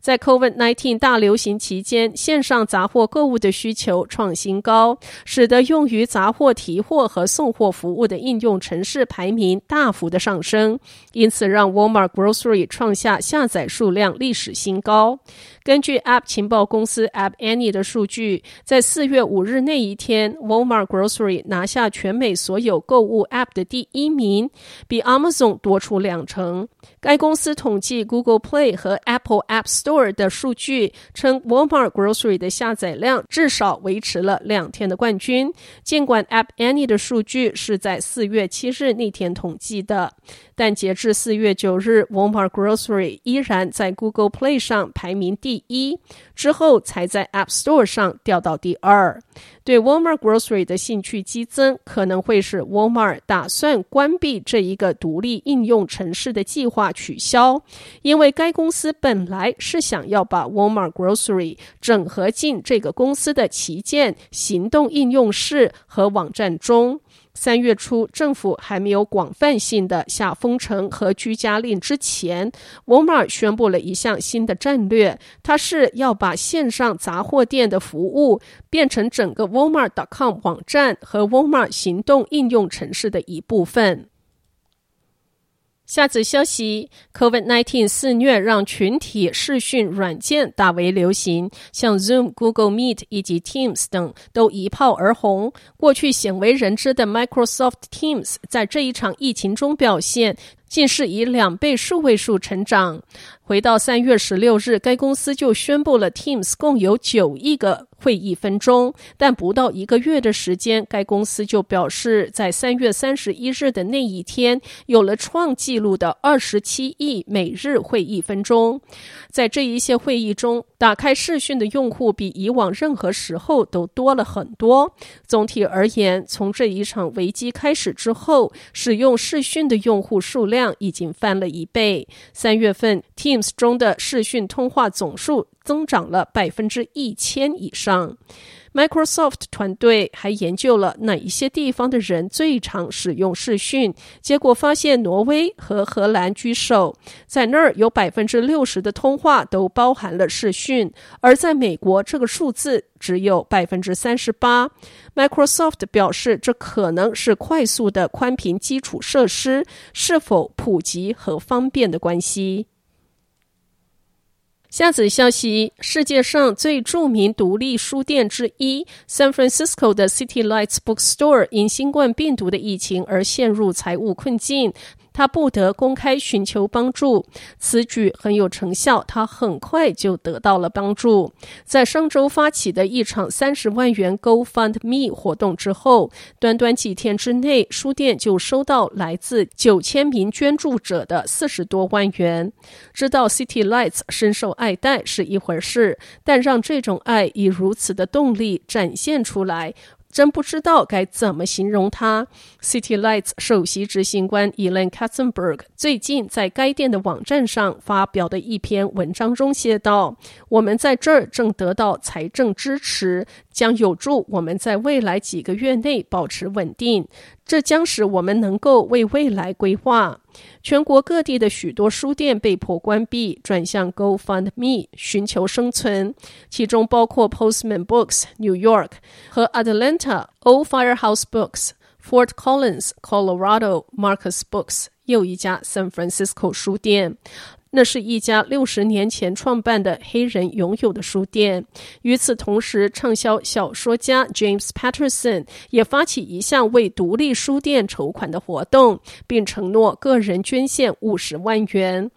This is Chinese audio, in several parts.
在 COVID-19 大流行期间，线上杂货购物的需求创新高，使得用于杂货提货和送货服务的应用程式排名大幅的上升，因此让 Walmart Grocery 创下下载数量历史新高。根据 App 情报公司 App Annie 的数据，在四月五日那一天，Walmart Grocery 拿下全美所有购物 App 的第一名，比 Amazon 多出两成。该公司统计 Google Play 和 Apple App Store Store 的数据，称 Walmart Grocery 的下载量至少维持了两天的冠军。尽管 App Annie 的数据是在四月七日那天统计的。但截至四月九日，Walmart Grocery 依然在 Google Play 上排名第一，之后才在 App Store 上掉到第二。对 Walmart Grocery 的兴趣激增，可能会使 Walmart 打算关闭这一个独立应用城市的计划取消，因为该公司本来是想要把 Walmart Grocery 整合进这个公司的旗舰行动应用室和网站中。三月初，政府还没有广泛性的下封城和居家令之前沃尔玛宣布了一项新的战略，它是要把线上杂货店的服务变成整个 Walmart.com 网站和 Walmart 行动应用城市的一部分。下则消息：COVID-19 肆虐，让群体视讯软件大为流行，像 Zoom、Google Meet 以及 Teams 等都一炮而红。过去鲜为人知的 Microsoft Teams 在这一场疫情中表现，竟是以两倍数位数成长。回到三月十六日，该公司就宣布了 Teams 共有九亿个会议分钟，但不到一个月的时间，该公司就表示，在三月三十一日的那一天，有了创纪录的二十七亿每日会议分钟。在这一些会议中，打开视讯的用户比以往任何时候都多了很多。总体而言，从这一场危机开始之后，使用视讯的用户数量已经翻了一倍。三月份，Teams。中的视讯通话总数增长了百分之一千以上。Microsoft 团队还研究了哪一些地方的人最常使用视讯，结果发现挪威和荷兰居首，在那儿有百分之六十的通话都包含了视讯，而在美国这个数字只有百分之三十八。Microsoft 表示，这可能是快速的宽频基础设施是否普及和方便的关系。下则消息：世界上最著名独立书店之一 ——San Francisco 的 City Lights Bookstore，因新冠病毒的疫情而陷入财务困境。他不得公开寻求帮助，此举很有成效。他很快就得到了帮助。在上周发起的一场三十万元 GoFundMe 活动之后，短短几天之内，书店就收到来自九千名捐助者的四十多万元。知道 City Lights 深受爱戴是一回事，但让这种爱以如此的动力展现出来。真不知道该怎么形容它。City Lights 首席执行官 Elaine Katzenberg 最近在该店的网站上发表的一篇文章中写道：“我们在这儿正得到财政支持，将有助我们在未来几个月内保持稳定。这将使我们能够为未来规划。”全国各地的许多书店被迫关闭，转向 GoFundMe 寻求生存，其中包括 Postman Books New York 和 Atlanta Old Firehouse Books、Fort Collins Colorado Marcus Books 又一家 San Francisco 书店。那是一家六十年前创办的黑人拥有的书店。与此同时，畅销小说家 James Patterson 也发起一项为独立书店筹款的活动，并承诺个人捐献五十万元。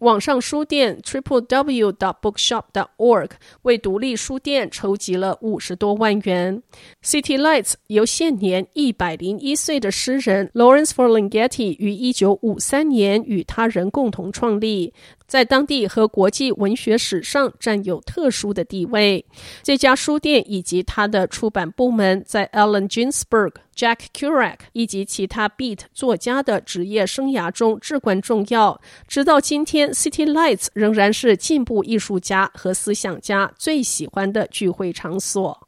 网上书店 triplew.bookshop.org 为独立书店筹集了五十多万元。City Lights 由现年一百零一岁的诗人 Lawrence Ferlinghetti 于一九五三年与他人共同创立。在当地和国际文学史上占有特殊的地位。这家书店以及它的出版部门，在 Allen Ginsberg、Jack Kerouac 以及其他 Beat 作家的职业生涯中至关重要。直到今天，City Lights 仍然是进步艺术家和思想家最喜欢的聚会场所。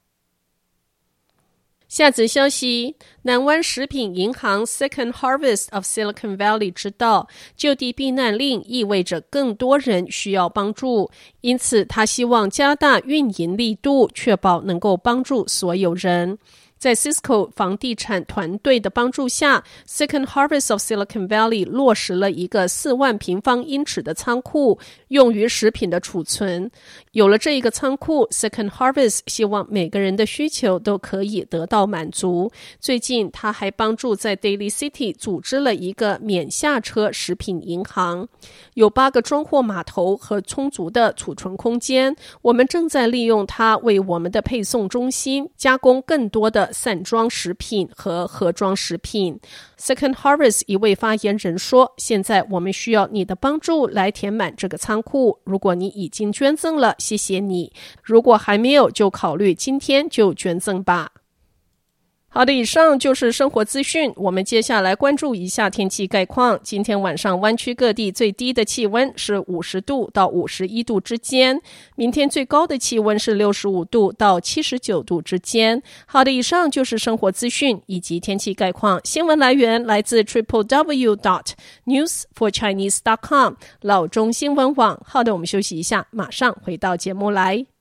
下则消息：南湾食品银行 Second Harvest of Silicon Valley 知道，就地避难令意味着更多人需要帮助，因此他希望加大运营力度，确保能够帮助所有人。在 Cisco 房地产团队的帮助下，Second Harvest of Silicon Valley 落实了一个四万平方英尺的仓库，用于食品的储存。有了这一个仓库，Second Harvest 希望每个人的需求都可以得到满足。最近，他还帮助在 Daily City 组织了一个免下车食品银行，有八个装货码头和充足的储存空间。我们正在利用它为我们的配送中心加工更多的散装食品和盒装食品。Second Harvest 一位发言人说：“现在我们需要你的帮助来填满这个仓库。如果你已经捐赠了，谢谢你；如果还没有，就考虑今天就捐赠吧。”好的，以上就是生活资讯。我们接下来关注一下天气概况。今天晚上湾区各地最低的气温是五十度到五十一度之间，明天最高的气温是六十五度到七十九度之间。好的，以上就是生活资讯以及天气概况。新闻来源来自 triple w dot news for chinese dot com 老中新闻网。好的，我们休息一下，马上回到节目来。